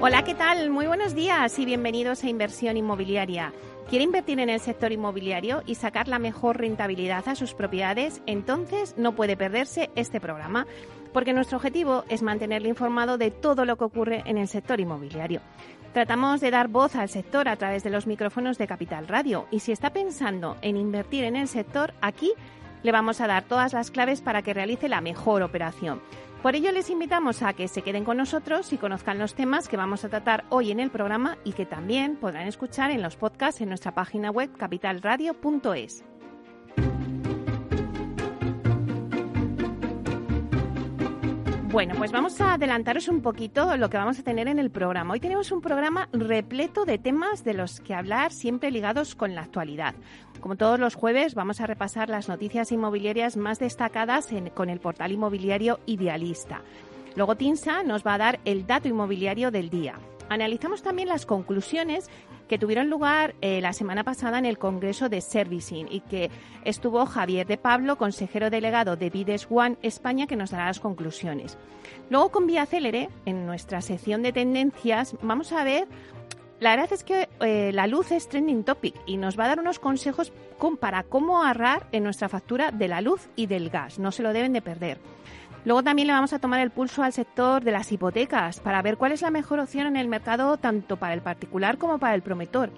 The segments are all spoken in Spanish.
Hola, ¿qué tal? Muy buenos días y bienvenidos a Inversión Inmobiliaria. ¿Quiere invertir en el sector inmobiliario y sacar la mejor rentabilidad a sus propiedades? Entonces no puede perderse este programa, porque nuestro objetivo es mantenerle informado de todo lo que ocurre en el sector inmobiliario. Tratamos de dar voz al sector a través de los micrófonos de Capital Radio y si está pensando en invertir en el sector, aquí le vamos a dar todas las claves para que realice la mejor operación. Por ello les invitamos a que se queden con nosotros y conozcan los temas que vamos a tratar hoy en el programa y que también podrán escuchar en los podcasts en nuestra página web capitalradio.es. Bueno, pues vamos a adelantaros un poquito lo que vamos a tener en el programa. Hoy tenemos un programa repleto de temas de los que hablar siempre ligados con la actualidad. Como todos los jueves, vamos a repasar las noticias inmobiliarias más destacadas con el portal inmobiliario Idealista. Luego Tinsa nos va a dar el dato inmobiliario del día. Analizamos también las conclusiones que tuvieron lugar eh, la semana pasada en el Congreso de Servicing y que estuvo Javier de Pablo, consejero delegado de Bides One España, que nos dará las conclusiones. Luego con Vía Célere, en nuestra sección de tendencias, vamos a ver la verdad es que eh, la luz es trending topic y nos va a dar unos consejos para cómo ahorrar en nuestra factura de la luz y del gas. No se lo deben de perder. Luego también le vamos a tomar el pulso al sector de las hipotecas para ver cuál es la mejor opción en el mercado tanto para el particular como para el promotor.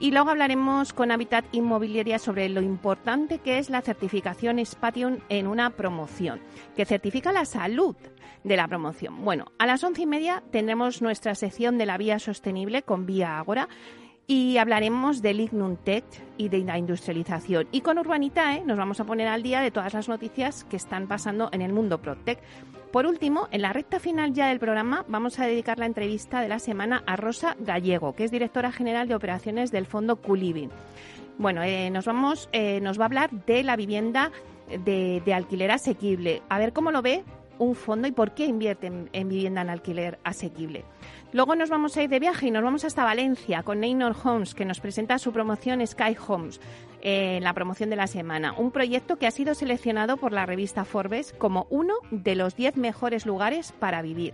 Y luego hablaremos con Habitat Inmobiliaria sobre lo importante que es la certificación Spatium en una promoción, que certifica la salud de la promoción. Bueno, a las once y media tendremos nuestra sección de la vía sostenible con Vía Agora y hablaremos del Ignum Tech y de la industrialización. Y con Urbanitae nos vamos a poner al día de todas las noticias que están pasando en el mundo ProTech. Por último, en la recta final ya del programa vamos a dedicar la entrevista de la semana a Rosa Gallego, que es directora general de operaciones del fondo Culibin. Bueno, eh, nos vamos, eh, nos va a hablar de la vivienda de, de alquiler asequible. A ver cómo lo ve un fondo y por qué invierte en, vivienda en alquiler asequible. Luego nos vamos a ir de viaje y nos vamos hasta Valencia con Neynor Homes, que nos presenta su promoción Sky Homes, en la promoción de la semana. Un proyecto que ha sido seleccionado por la revista Forbes como uno de los 10 mejores lugares para vivir.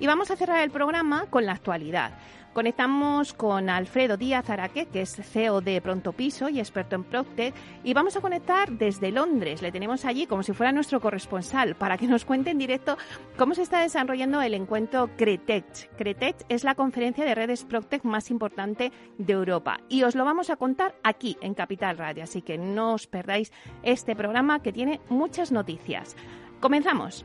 Y vamos a cerrar el programa con la actualidad. Conectamos con Alfredo Díaz Araque, que es CEO de Pronto Piso y experto en Proctec, y vamos a conectar desde Londres. Le tenemos allí como si fuera nuestro corresponsal para que nos cuente en directo cómo se está desarrollando el encuentro Cretech. Cretech es la conferencia de redes Proctec más importante de Europa y os lo vamos a contar aquí en Capital Radio, así que no os perdáis este programa que tiene muchas noticias. Comenzamos.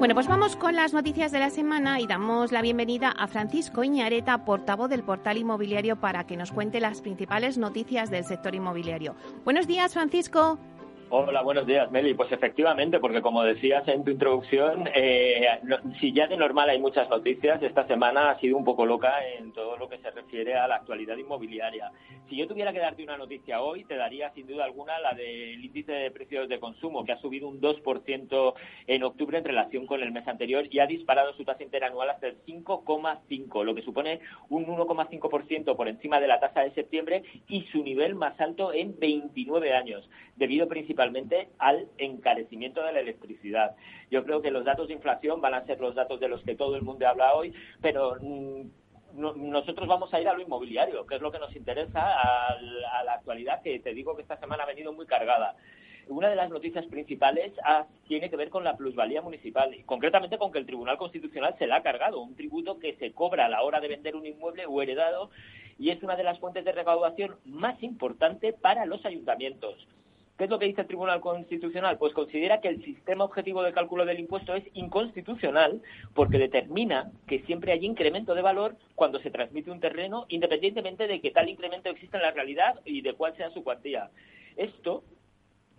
Bueno, pues vamos con las noticias de la semana y damos la bienvenida a Francisco Iñareta, portavoz del portal inmobiliario, para que nos cuente las principales noticias del sector inmobiliario. Buenos días, Francisco. Hola, buenos días, Meli. Pues efectivamente, porque como decías en tu introducción, eh, si ya de normal hay muchas noticias, esta semana ha sido un poco loca en todo lo que se refiere a la actualidad inmobiliaria. Si yo tuviera que darte una noticia hoy, te daría sin duda alguna la del índice de precios de consumo, que ha subido un 2% en octubre en relación con el mes anterior y ha disparado su tasa interanual hasta el 5,5, lo que supone un 1,5% por encima de la tasa de septiembre y su nivel más alto en 29 años, debido principalmente principalmente al encarecimiento de la electricidad. Yo creo que los datos de inflación van a ser los datos de los que todo el mundo habla hoy, pero mm, nosotros vamos a ir a lo inmobiliario, que es lo que nos interesa a, la actualidad, que te digo que esta semana ha venido muy cargada una de las noticias principales tiene que ver con la plusvalía municipal, y concretamente con que el Tribunal Constitucional se la ha cargado, un tributo que se cobra a la hora de vender un inmueble o heredado y es una de las fuentes de recaudación más importante para los ayuntamientos. ¿Qué es lo que dice el Tribunal Constitucional? Pues considera que el sistema objetivo de cálculo del impuesto es inconstitucional porque determina que siempre hay incremento de valor cuando se transmite un terreno, independientemente de que tal incremento exista en la realidad y de cuál sea su cuantía. Esto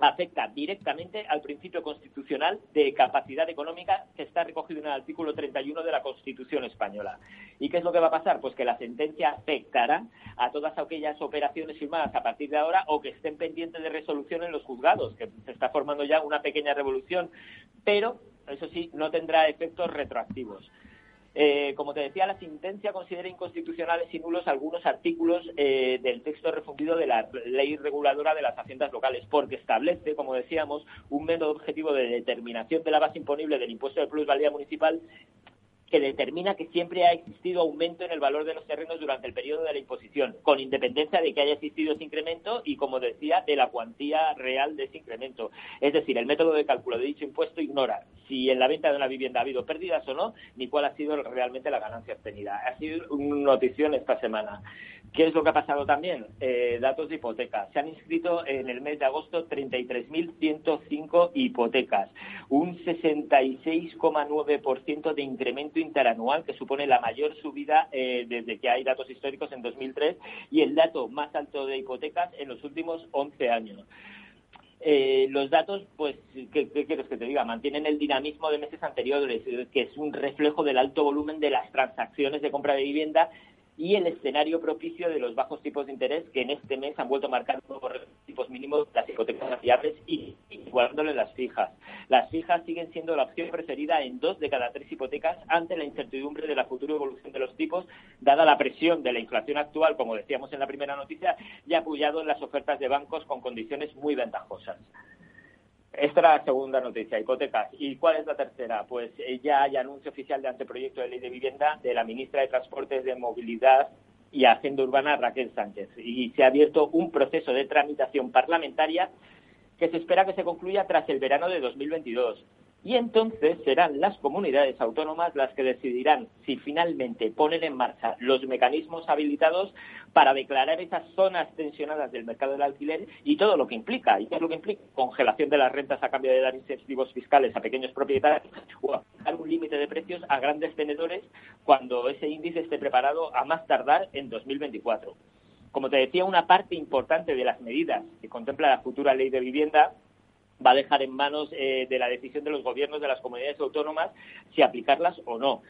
afecta directamente al principio constitucional de capacidad económica que está recogido en el artículo 31 de la Constitución española. ¿Y qué es lo que va a pasar? Pues que la sentencia afectará a todas aquellas operaciones firmadas a partir de ahora o que estén pendientes de resolución en los juzgados, que se está formando ya una pequeña revolución, pero eso sí, no tendrá efectos retroactivos. Eh, como te decía, la sentencia considera inconstitucionales y nulos algunos artículos eh, del texto refundido de la ley reguladora de las haciendas locales, porque establece, como decíamos, un método objetivo de determinación de la base imponible del impuesto de plusvalía municipal que determina que siempre ha existido aumento en el valor de los terrenos durante el periodo de la imposición, con independencia de que haya existido ese incremento y, como decía, de la cuantía real de ese incremento. Es decir, el método de cálculo de dicho impuesto ignora si en la venta de una vivienda ha habido pérdidas o no, ni cuál ha sido realmente la ganancia obtenida. Ha sido una notición esta semana. ¿Qué es lo que ha pasado también? Eh, datos de hipotecas. Se han inscrito en el mes de agosto 33.105 hipotecas, un 66,9% de incremento interanual, que supone la mayor subida eh, desde que hay datos históricos en 2003 y el dato más alto de hipotecas en los últimos 11 años. Eh, los datos, pues, ¿qué, quieres que te diga? Mantienen el dinamismo de meses anteriores, que es un reflejo del alto volumen de las transacciones de compra de vivienda y el escenario propicio de los bajos tipos de interés que en este mes han vuelto a marcar nuevos tipos mínimos las hipotecas fiables y igualándole las fijas. Las fijas siguen siendo la opción preferida en dos de cada tres hipotecas ante la incertidumbre de la futura evolución de los tipos, dada la presión de la inflación actual, como decíamos en la primera noticia, y apoyado en las ofertas de bancos con condiciones muy ventajosas. Esta era la segunda noticia, hipotecas. ¿Y cuál es la tercera? Pues eh, ya hay anuncio oficial de anteproyecto de ley de vivienda de la ministra de Transportes, de Movilidad y Hacienda Urbana, Raquel Sánchez. Y se ha abierto un proceso de tramitación parlamentaria que se espera que se concluya tras el verano de 2022 y entonces serán las comunidades autónomas las que decidirán si finalmente ponen en marcha los mecanismos habilitados para declarar esas zonas tensionadas del mercado del alquiler y todo lo que implica. ¿Y qué es lo que implica? Congelación de las rentas a cambio de dar incentivos fiscales a pequeños propietarios o aplicar un límite de precios a grandes tenedores cuando ese índice esté preparado a más tardar en 2024. Como te decía, una parte importante de las medidas que contempla la futura ley de vivienda va a dejar en manos eh, de la decisión de los gobiernos de las comunidades autónomas si aplicarlas o no.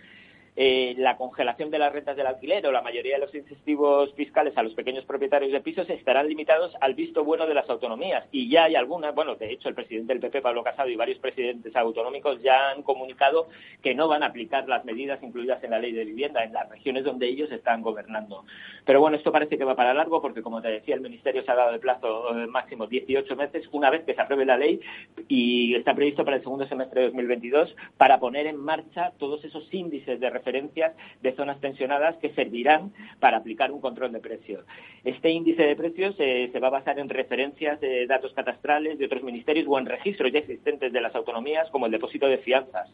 Eh, la congelación de las rentas del alquiler o la mayoría de los incentivos fiscales a los pequeños propietarios de pisos estarán limitados al visto bueno de las autonomías. Y ya hay algunas, bueno, de hecho el presidente del PP, Pablo Casado, y varios presidentes autonómicos ya han comunicado que no van a aplicar las medidas incluidas en la ley de vivienda en las regiones donde ellos están gobernando. Pero bueno, esto parece que va para largo porque, como te decía, el Ministerio se ha dado de plazo eh, máximo 18 meses una vez que se apruebe la ley y está previsto para el segundo semestre de 2022 para poner en marcha todos esos índices de referencias de zonas tensionadas que servirán para aplicar un control de precios. Este índice de precios se va a basar en referencias de datos catastrales de otros ministerios o en registros ya existentes de las autonomías, como el depósito de fianzas.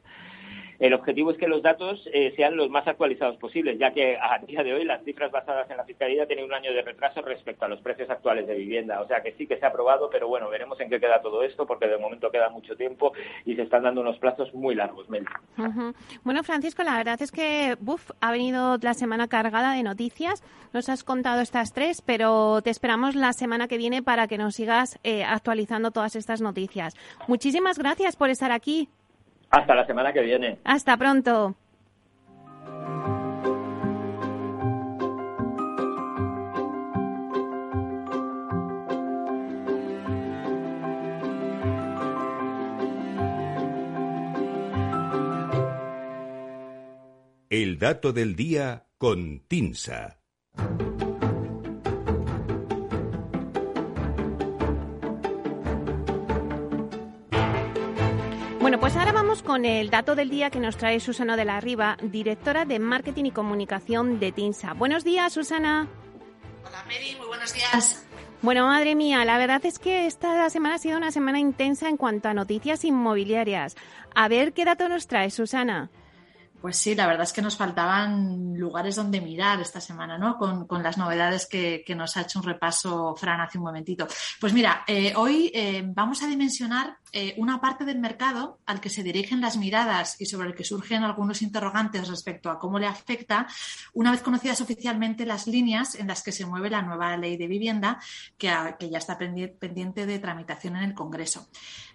El objetivo es que los datos eh, sean los más actualizados posibles, ya que a día de hoy las cifras basadas en la fiscalidad tienen un año de retraso respecto a los precios actuales de vivienda. O sea que sí que se ha aprobado, pero bueno, veremos en qué queda todo esto, porque de momento queda mucho tiempo y se están dando unos plazos muy largos. Bueno, Francisco, la verdad es que Buf ha venido la semana cargada de noticias. Nos has contado estas tres, pero te esperamos la semana que viene para que nos sigas eh, actualizando todas estas noticias. Muchísimas gracias por estar aquí. Hasta la semana que viene. Hasta pronto. El dato del día con Tinsa. Vamos con el dato del día que nos trae Susana de la Riva, directora de Marketing y Comunicación de TINSA. Buenos días, Susana. Hola, Mary, muy buenos días. Bueno, madre mía, la verdad es que esta semana ha sido una semana intensa en cuanto a noticias inmobiliarias. A ver qué dato nos trae, Susana. Pues sí, la verdad es que nos faltaban lugares donde mirar esta semana, ¿no? Con, las novedades que, nos ha hecho un repaso Fran hace un momentito. Pues mira, eh, hoy eh, vamos a dimensionar eh, una parte del mercado al que se dirigen las miradas y sobre el que surgen algunos interrogantes respecto a cómo le afecta, una vez conocidas oficialmente las líneas en las que se mueve la nueva ley de vivienda que, que ya está pendiente de tramitación en el Congreso.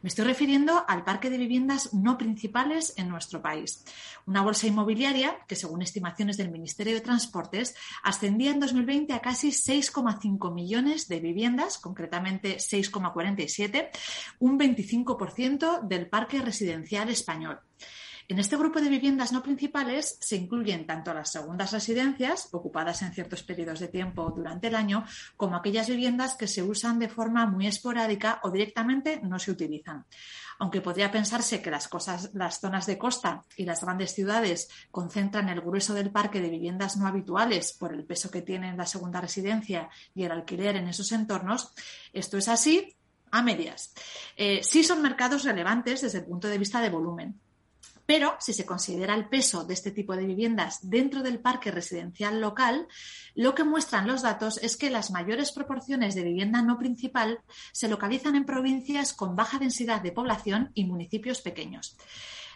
Me estoy refiriendo al parque de viviendas no principales en nuestro país. Una bolsa inmobiliaria que, según estimaciones del Ministerio de Transportes, ascendía en 2020 a casi 6,5 millones de viviendas, concretamente 6,47, un 25 del parque residencial español. En este grupo de viviendas no principales se incluyen tanto las segundas residencias, ocupadas en ciertos periodos de tiempo durante el año, como aquellas viviendas que se usan de forma muy esporádica o directamente no se utilizan. Aunque podría pensarse que las, cosas, las zonas de costa y las grandes ciudades concentran el grueso del parque de viviendas no habituales por el peso que tienen la segunda residencia y el alquiler en esos entornos, esto es así a medias. Eh, sí son mercados relevantes desde el punto de vista de volumen. Pero si se considera el peso de este tipo de viviendas dentro del parque residencial local, lo que muestran los datos es que las mayores proporciones de vivienda no principal se localizan en provincias con baja densidad de población y municipios pequeños.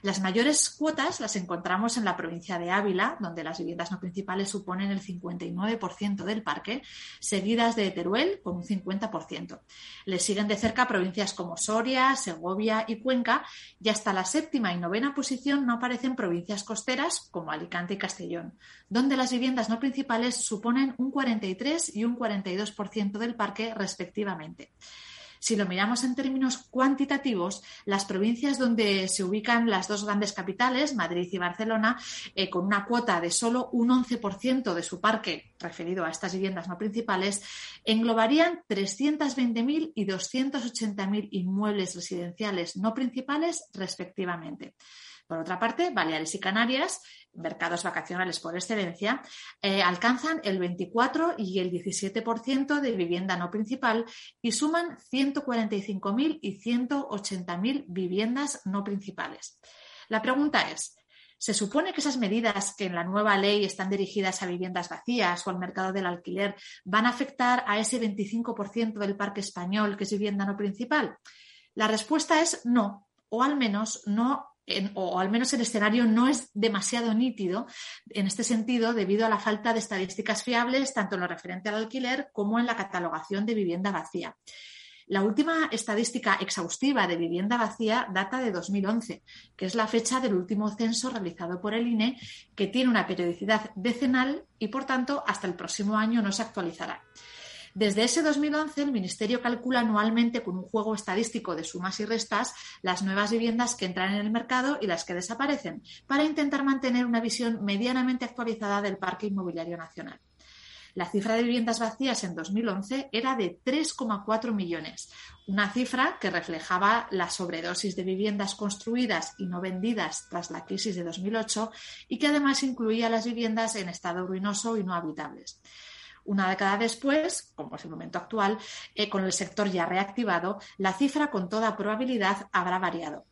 Las mayores cuotas las encontramos en la provincia de Ávila, donde las viviendas no principales suponen el 59% del parque, seguidas de Teruel con un 50%. Le siguen de cerca provincias como Soria, Segovia y Cuenca, y hasta la séptima y novena posición no aparecen provincias costeras como Alicante y Castellón, donde las viviendas no principales suponen un 43 y un 42% del parque respectivamente. Si lo miramos en términos cuantitativos, las provincias donde se ubican las dos grandes capitales, Madrid y Barcelona, eh, con una cuota de solo un 11% de su parque referido a estas viviendas no principales, englobarían 320.000 y 280.000 inmuebles residenciales no principales respectivamente. Por otra parte, Baleares y Canarias, mercados vacacionales por excelencia, eh, alcanzan el 24 y el 17% de vivienda no principal y suman 145.000 y 180.000 viviendas no principales. La pregunta es, ¿Se supone que esas medidas que en la nueva ley están dirigidas a viviendas vacías o al mercado del alquiler van a afectar a ese 25% del parque español que es vivienda no principal? La respuesta es no, o al menos no o al menos el escenario no es demasiado nítido en este sentido debido a la falta de estadísticas fiables tanto en lo referente al alquiler como en la catalogación de vivienda vacía. La última estadística exhaustiva de vivienda vacía data de 2011, que es la fecha del último censo realizado por el INE, que tiene una periodicidad decenal y, por tanto, hasta el próximo año no se actualizará. Desde ese 2011, el Ministerio calcula anualmente con un juego estadístico de sumas y restas las nuevas viviendas que entran en el mercado y las que desaparecen, para intentar mantener una visión medianamente actualizada del parque inmobiliario nacional. La cifra de viviendas vacías en 2011 era de 3,4 millones, una cifra que reflejaba la sobredosis de viviendas construidas y no vendidas tras la crisis de 2008 y que además incluía las viviendas en estado ruinoso y no habitables. Una década después, como es el momento actual, eh, con el sector ya reactivado, la cifra con toda probabilidad habrá variado.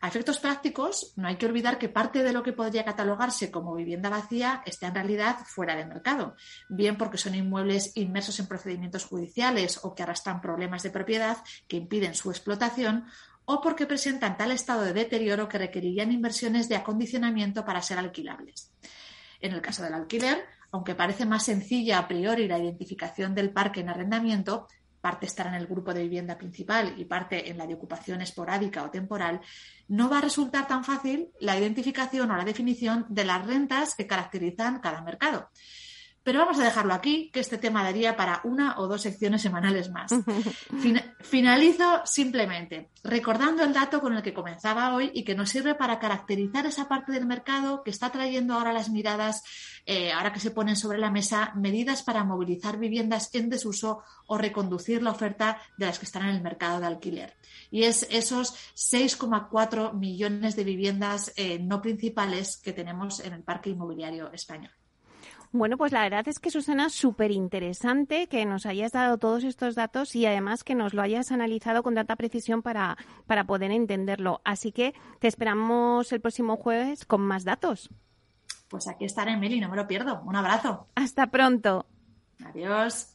A efectos prácticos, no hay que olvidar que parte de lo que podría catalogarse como vivienda vacía está en realidad fuera de mercado, bien porque son inmuebles inmersos en procedimientos judiciales o que arrastran problemas de propiedad que impiden su explotación, o porque presentan tal estado de deterioro que requerirían inversiones de acondicionamiento para ser alquilables. En el caso del alquiler, aunque parece más sencilla a priori la identificación del parque en arrendamiento, parte estará en el grupo de vivienda principal y parte en la de ocupación esporádica o temporal, no va a resultar tan fácil la identificación o la definición de las rentas que caracterizan cada mercado. Pero vamos a dejarlo aquí, que este tema daría para una o dos secciones semanales más. finalizo simplemente recordando el dato con el que comenzaba hoy y que nos sirve para caracterizar esa parte del mercado que está trayendo ahora las miradas, eh, ahora que se ponen sobre la mesa, medidas para movilizar viviendas en desuso o reconducir la oferta de las que están en el mercado de alquiler. Y es esos 6,4 millones de viviendas eh, no principales que tenemos en el parque inmobiliario español. Bueno, pues la verdad es que Susana, súper interesante que nos hayas dado todos estos datos y además que nos lo hayas analizado con tanta precisión para, para poder entenderlo. Así que te esperamos el próximo jueves con más datos. Pues aquí estaré, Meli, no me lo pierdo. Un abrazo. Hasta pronto. Adiós.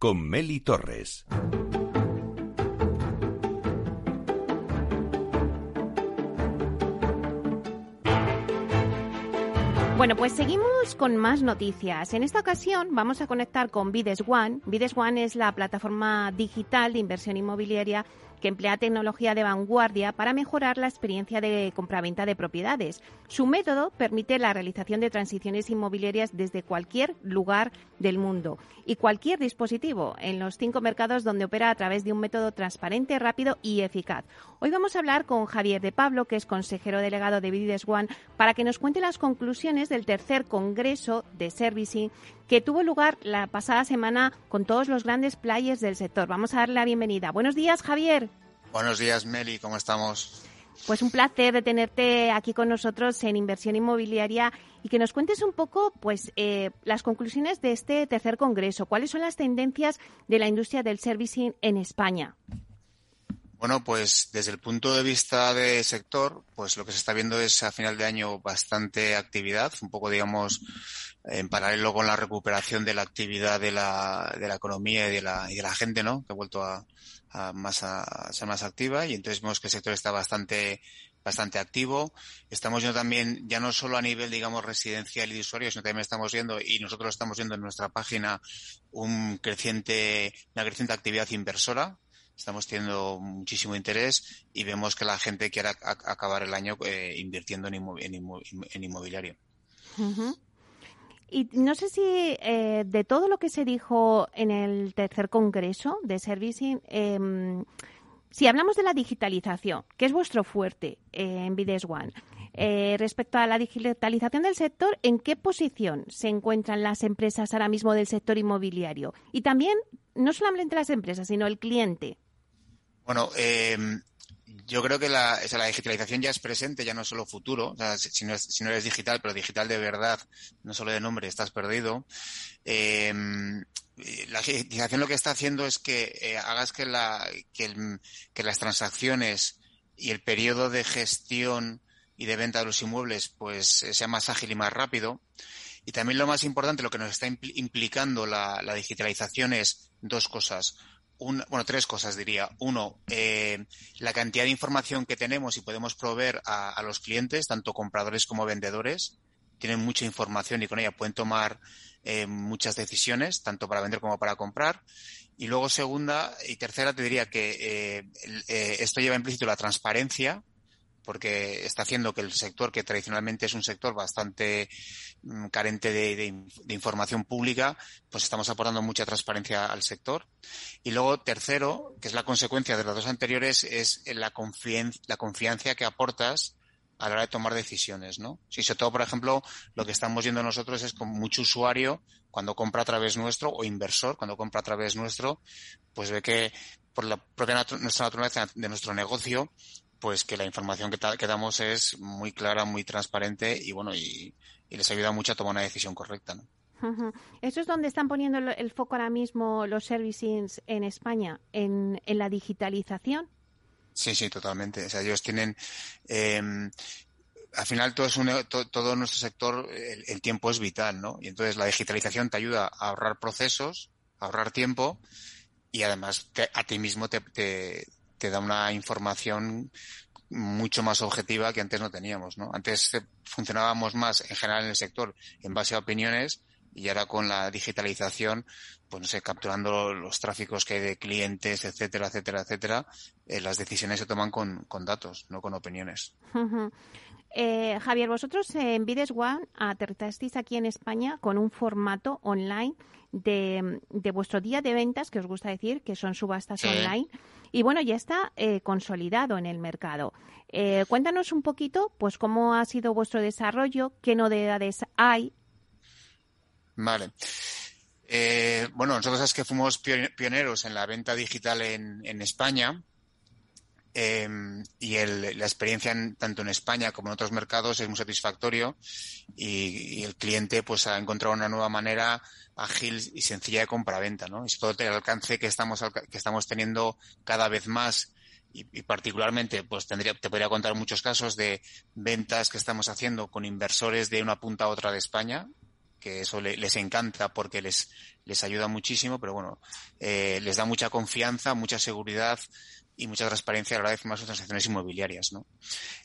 con Meli Torres. Bueno, pues seguimos con más noticias. En esta ocasión vamos a conectar con Vides One. Vides One es la plataforma digital de inversión inmobiliaria que emplea tecnología de vanguardia para mejorar la experiencia de compraventa de propiedades. Su método permite la realización de transiciones inmobiliarias desde cualquier lugar del mundo y cualquier dispositivo en los cinco mercados donde opera a través de un método transparente, rápido y eficaz. Hoy vamos a hablar con Javier de Pablo, que es consejero delegado de Vides One, para que nos cuente las conclusiones del tercer Congreso de Servicing que tuvo lugar la pasada semana con todos los grandes players del sector. Vamos a darle la bienvenida. Buenos días, Javier. Buenos días, Meli. ¿Cómo estamos? Pues un placer de tenerte aquí con nosotros en Inversión Inmobiliaria y que nos cuentes un poco pues, eh, las conclusiones de este tercer congreso. ¿Cuáles son las tendencias de la industria del servicing en España? Bueno, pues desde el punto de vista de sector, pues lo que se está viendo es a final de año bastante actividad, un poco, digamos, en paralelo con la recuperación de la actividad de la, de la economía y de la, y de la gente, ¿no? Que ha vuelto a, más a, ser más activa y entonces vemos que el sector está bastante bastante activo. Estamos viendo también, ya no solo a nivel, digamos, residencial y de usuarios, sino también estamos viendo, y nosotros estamos viendo en nuestra página, un creciente, una creciente actividad inversora. Estamos teniendo muchísimo interés y vemos que la gente quiere acabar el año eh, invirtiendo en, en, inmobiliario. Y no sé si eh, de todo lo que se dijo en el tercer congreso de Servicing, em, si hablamos de la digitalización, que es vuestro fuerte eh, en Bides One, eh, respecto a la digitalización del sector, ¿en qué posición se encuentran las empresas ahora mismo del sector inmobiliario? Y también, no solamente las empresas, sino el cliente. Bueno, eh, yo creo que la, la, digitalización ya es presente, ya no solo futuro. si, no si, no eres digital, pero digital de verdad, no solo de nombre, estás perdido. Eh, la digitalización lo que está haciendo es que eh, hagas que, la, que, que, las transacciones y el periodo de gestión y de venta de los inmuebles pues sea más ágil y más rápido. Y también lo más importante, lo que nos está implicando la, la digitalización es dos cosas bueno, tres cosas diría. Uno, eh, la cantidad de información que tenemos y podemos proveer a, los clientes, tanto compradores como vendedores, tienen mucha información y con ella pueden tomar eh, muchas decisiones, tanto para vender como para comprar. Y luego, segunda y tercera, te diría que eh, esto lleva implícito la transparencia, porque está haciendo que el sector, que tradicionalmente es un sector bastante mm, carente de, información pública, pues estamos aportando mucha transparencia al sector. Y luego, tercero, que es la consecuencia de las dos anteriores, es la, la confianza que aportas a la hora de tomar decisiones, ¿no? Si sobre todo, por ejemplo, lo que estamos viendo nosotros es con mucho usuario cuando compra a través nuestro o inversor cuando compra a través nuestro, pues ve que por la propia nuestra naturaleza de nuestro negocio, pues que la información que, que, damos es muy clara, muy transparente y bueno, y, les ayuda mucho a tomar una decisión correcta, ¿no? ¿Eso es donde están poniendo el foco ahora mismo los servicings en España? ¿En, en la digitalización? Sí, sí, totalmente. O sea, ellos tienen. Eh, al final todo, es un, todo, nuestro sector, el, tiempo es vital, ¿no? Y entonces la digitalización te ayuda a ahorrar procesos, a ahorrar tiempo y además a ti mismo te, te, te, da una información mucho más objetiva que antes no teníamos, ¿no? Antes funcionábamos más en general en el sector en base a opiniones y ahora con la digitalización, pues no sé, capturando los tráficos que hay de clientes, etcétera, etcétera, etcétera, eh, las decisiones se toman con, con datos, no con opiniones. Eh, Javier, vosotros en Bides One aterrizasteis aquí en España con un formato online de, vuestro día de ventas, que os gusta decir, que son subastas online. Y bueno, ya está eh, consolidado en el mercado. Eh, cuéntanos un poquito, pues, cómo ha sido vuestro desarrollo, qué novedades hay. Vale. bueno, nosotros es que fuimos pioneros en la venta digital en, en España Em, y la experiencia tanto en España como en otros mercados es muy satisfactorio y, el cliente pues ha encontrado una nueva manera ágil y sencilla de compra-venta, ¿no? Y todo el alcance que estamos, que estamos teniendo cada vez más y, particularmente pues tendría, te podría contar muchos casos de ventas que estamos haciendo con inversores de una punta a otra de España, que eso les encanta porque les, les ayuda muchísimo, pero bueno, eh, les da mucha confianza, mucha seguridad, y mucha transparencia a la de firmar sus transacciones inmobiliarias. ¿no?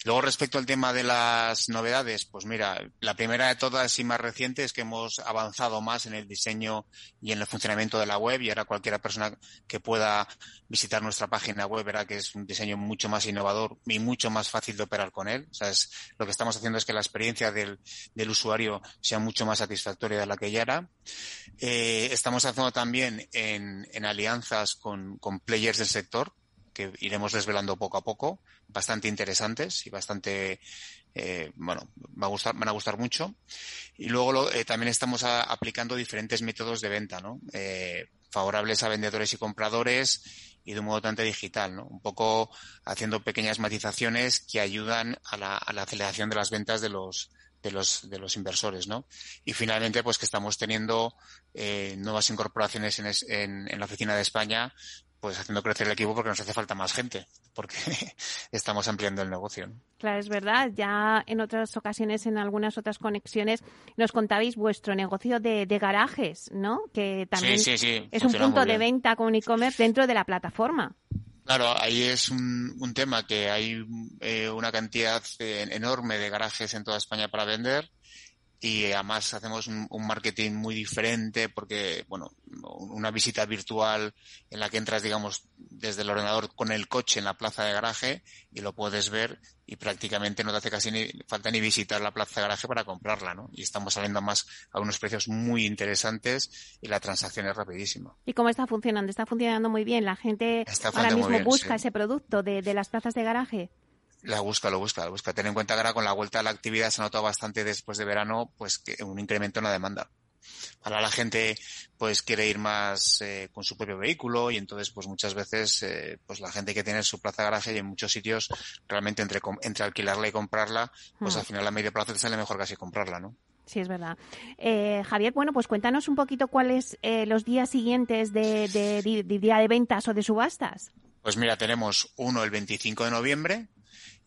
Luego, respecto al tema de las novedades, pues mira, la primera de todas y más reciente es que hemos avanzado más en el diseño y en el funcionamiento de la web y ahora cualquiera persona que pueda visitar nuestra página web verá que es un diseño mucho más innovador y mucho más fácil de operar con él. O sea, es, lo que estamos haciendo es que la experiencia del, del usuario sea mucho más satisfactoria de la que ya era. Eh, estamos haciendo también en, en alianzas con, con players del sector, que iremos desvelando poco a poco, bastante interesantes y bastante, eh, bueno, va a gustar, van a gustar mucho. Y luego eh, también estamos aplicando diferentes métodos de venta, ¿no? Eh, favorables a vendedores y compradores y de un modo tanto digital, ¿no? Un poco haciendo pequeñas matizaciones que ayudan a la, a la aceleración de las ventas de los, de los, de los inversores, ¿no? Y finalmente, pues que estamos teniendo nuevas incorporaciones en, en, en, la oficina de España, pues haciendo crecer el equipo porque nos hace falta más gente, porque estamos ampliando el negocio. Claro, es verdad. Ya en otras ocasiones, en algunas otras conexiones, nos contabais vuestro negocio de, garajes, ¿no? Que también es un punto de venta con e-commerce dentro de la plataforma. Claro, ahí es un, un tema que hay eh, una cantidad eh, enorme de garajes en toda España para vender y además hacemos un, marketing muy diferente porque, bueno, una visita virtual en la que entras, digamos, desde el ordenador con el coche en la plaza de garaje y lo puedes ver y prácticamente no te hace casi ni falta ni visitar la plaza de garaje para comprarla, ¿no? Y estamos saliendo más a unos precios muy interesantes y la transacción es rapidísima. ¿Y cómo está funcionando? Está funcionando muy bien. La gente ahora mismo busca ese producto de, de las plazas de garaje. La busca, lo busca, lo busca. Ten en cuenta que ahora con la vuelta a la actividad se ha notado bastante después de verano, pues que un incremento en la demanda. Ahora la gente pues quiere ir más eh, con su propio vehículo y entonces pues muchas veces eh, pues la gente que tiene su plaza de garaje y en muchos sitios realmente entre, entre alquilarla y comprarla pues hmm. al final a medio plazo te sale mejor casi comprarla, ¿no? Sí, es verdad. Eh, Javier, bueno, pues cuéntanos un poquito cuáles eh, los días siguientes de, de, de, día de ventas o de subastas. Pues mira, tenemos uno el 25 de noviembre,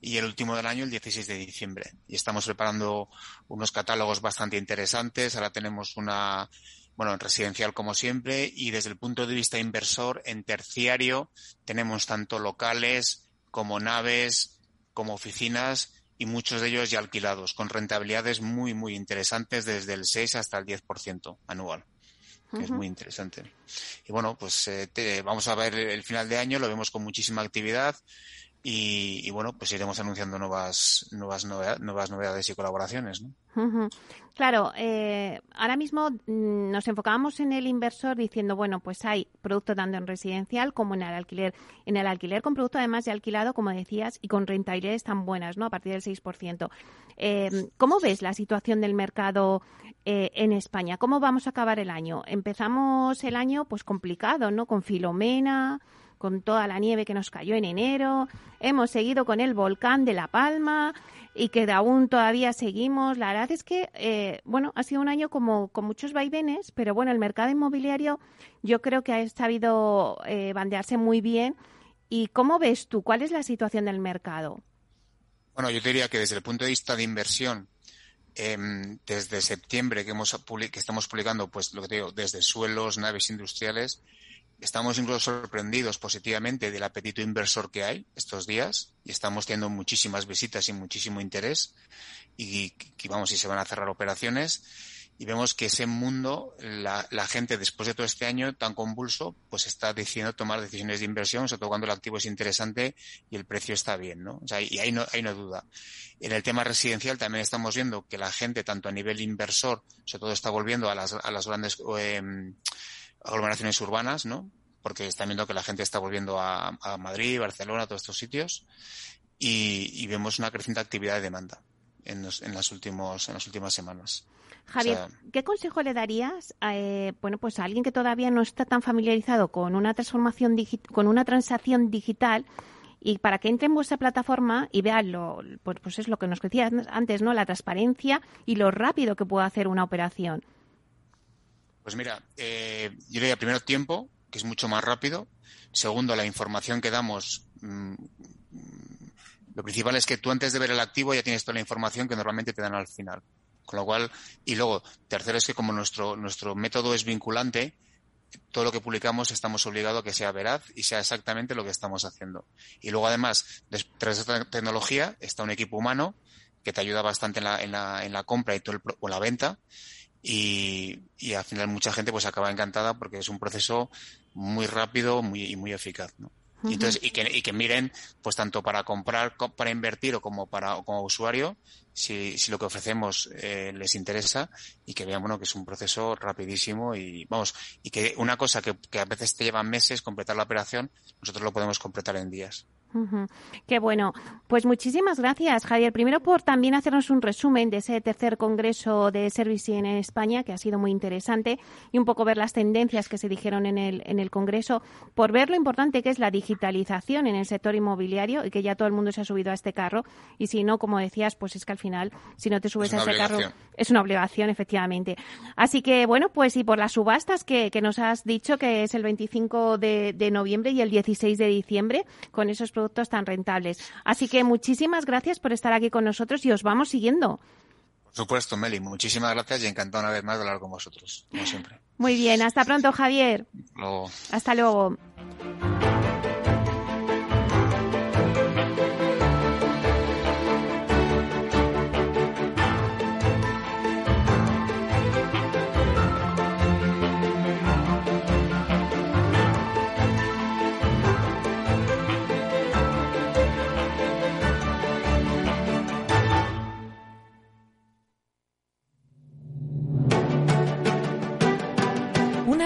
y el último del año el 16 de diciembre. Y estamos preparando unos catálogos bastante interesantes. Ahora tenemos una, bueno, en residencial como siempre y desde el punto de vista inversor, en terciario tenemos tanto locales como naves, como oficinas y muchos de ellos ya alquilados, con rentabilidades muy, muy interesantes desde el 6 hasta el 10% anual. es muy interesante. Y bueno, pues eh, vamos a ver el final de año, lo vemos con muchísima actividad y, bueno, pues iremos anunciando nuevas, nuevas, nuevas novedades y colaboraciones. ¿no? Claro, eh, ahora mismo mm, nos enfocábamos en el inversor diciendo, bueno, pues hay producto tanto en residencial como en el alquiler. En el alquiler con producto además de alquilado, como decías, y con rentabilidades tan buenas, ¿no? A partir del 6%. Eh, ¿Cómo ves la situación del mercado eh, en España? ¿Cómo vamos a acabar el año? Empezamos el año pues complicado, ¿no? Con Filomena, con toda la nieve que nos cayó en enero, hemos seguido con el volcán de La Palma y que aún todavía seguimos. La verdad es que, eh, bueno, ha sido un año como con muchos vaivenes, pero bueno, el mercado inmobiliario yo creo que ha sabido eh, bandearse muy bien. ¿Y cómo ves tú? ¿Cuál es la situación del mercado? Bueno, yo diría que desde el punto de vista de inversión, em, desde septiembre que, hemos, que estamos publicando, pues lo que te digo, desde suelos, naves industriales, Estamos incluso sorprendidos positivamente del apetito inversor que hay estos días y estamos teniendo muchísimas visitas y muchísimo interés y, que vamos, y se van a cerrar operaciones y vemos que ese mundo, la, gente después de todo este año tan convulso, pues está decidiendo tomar decisiones de inversión, sobre todo cuando el activo es interesante y el precio está bien, ¿no? O sea, y ahí no, hay no duda. En el tema residencial también estamos viendo que la gente, tanto a nivel inversor, sobre todo está volviendo a las, a las grandes eh, aglomeraciones urbanas, ¿no? Porque están viendo que la gente está volviendo a, Madrid, Barcelona, a todos estos sitios y, vemos una creciente actividad de demanda en, las, últimos, en las últimas semanas. Javier, ¿qué consejo le darías a, eh, bueno, pues a alguien que todavía no está tan familiarizado con una transformación con una transacción digital y para que entre en vuestra plataforma y vea lo, pues, pues es lo que nos decías antes, ¿no? La transparencia y lo rápido que puede hacer una operación. Pues mira, eh, yo diría primero tiempo, que es mucho más rápido. Segundo, la información que damos. Mm, lo principal es que tú antes de ver el activo ya tienes toda la información que normalmente te dan al final. Con lo cual, y luego, tercero es que como nuestro, nuestro método es vinculante, todo lo que publicamos estamos obligados a que sea veraz y sea exactamente lo que estamos haciendo. Y luego, además, tras esta tecnología está un equipo humano que te ayuda bastante en la, en la, en la compra y todo el, o la venta y, y, al final mucha gente pues acaba encantada porque es un proceso muy rápido muy, y muy eficaz, ¿no? y, entonces, y, que, y que miren, pues tanto para comprar, para invertir o como para como usuario, si, si lo que ofrecemos eh, les interesa y que vean bueno que es un proceso rapidísimo y vamos y que una cosa que, que a veces te lleva meses completar la operación, nosotros lo podemos completar en días. Qué bueno. Pues muchísimas gracias, Javier. Primero por también hacernos un resumen de ese tercer congreso de Service en España, que ha sido muy interesante, y un poco ver las tendencias que se dijeron en el, en el congreso, por ver lo importante que es la digitalización en el sector inmobiliario y que ya todo el mundo se ha subido a este carro. Y si no, como decías, pues es que al final, si no te subes a ese carro, es una obligación, efectivamente. Así que, bueno, pues y por las subastas que, que nos has dicho que es el 25 de, de noviembre y el 16 de diciembre, con esos productos tan rentables. Así que muchísimas gracias por estar aquí con nosotros y os vamos siguiendo. Por supuesto, Meli. Muchísimas gracias y encantado una vez más de hablar con vosotros, como siempre. Muy bien. Hasta pronto, Javier. Hasta luego.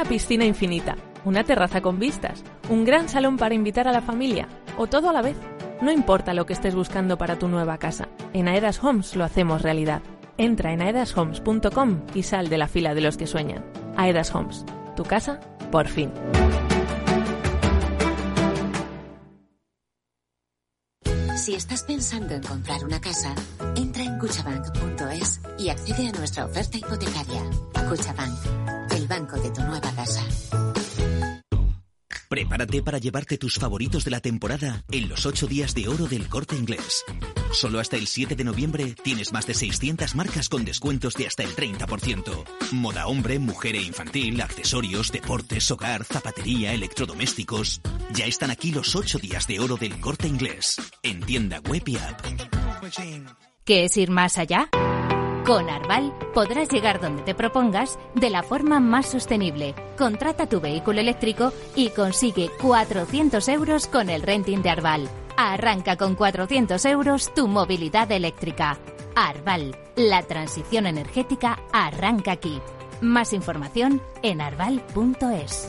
Piscina infinita, una terraza con vistas, un gran salón para invitar a la familia o todo a la vez. No importa lo que estés buscando para tu nueva casa, en Aedas Homes lo hacemos realidad. Entra en aedashomes.com y sal de la fila de los que sueñan. Aedas Homes, tu casa, por fin. Si estás pensando en comprar una casa, entra en cuchabank.es y accede a nuestra oferta hipotecaria. Cuchabank banco de tu nueva casa. Prepárate para llevarte tus favoritos de la temporada en los 8 días de oro del corte inglés. Solo hasta el 7 de noviembre tienes más de 600 marcas con descuentos de hasta el 30%. Moda hombre, mujer e infantil, accesorios, deportes, hogar, zapatería, electrodomésticos. Ya están aquí los 8 días de oro del corte inglés. En tienda web y app. ¿Qué es ir más allá? Con Arval podrás llegar donde te propongas de la forma más sostenible. Contrata tu vehículo eléctrico y consigue 400 euros con el renting de Arval. Arranca con 400 euros tu movilidad eléctrica. Arval, la transición energética arranca aquí. Más información en arval.es.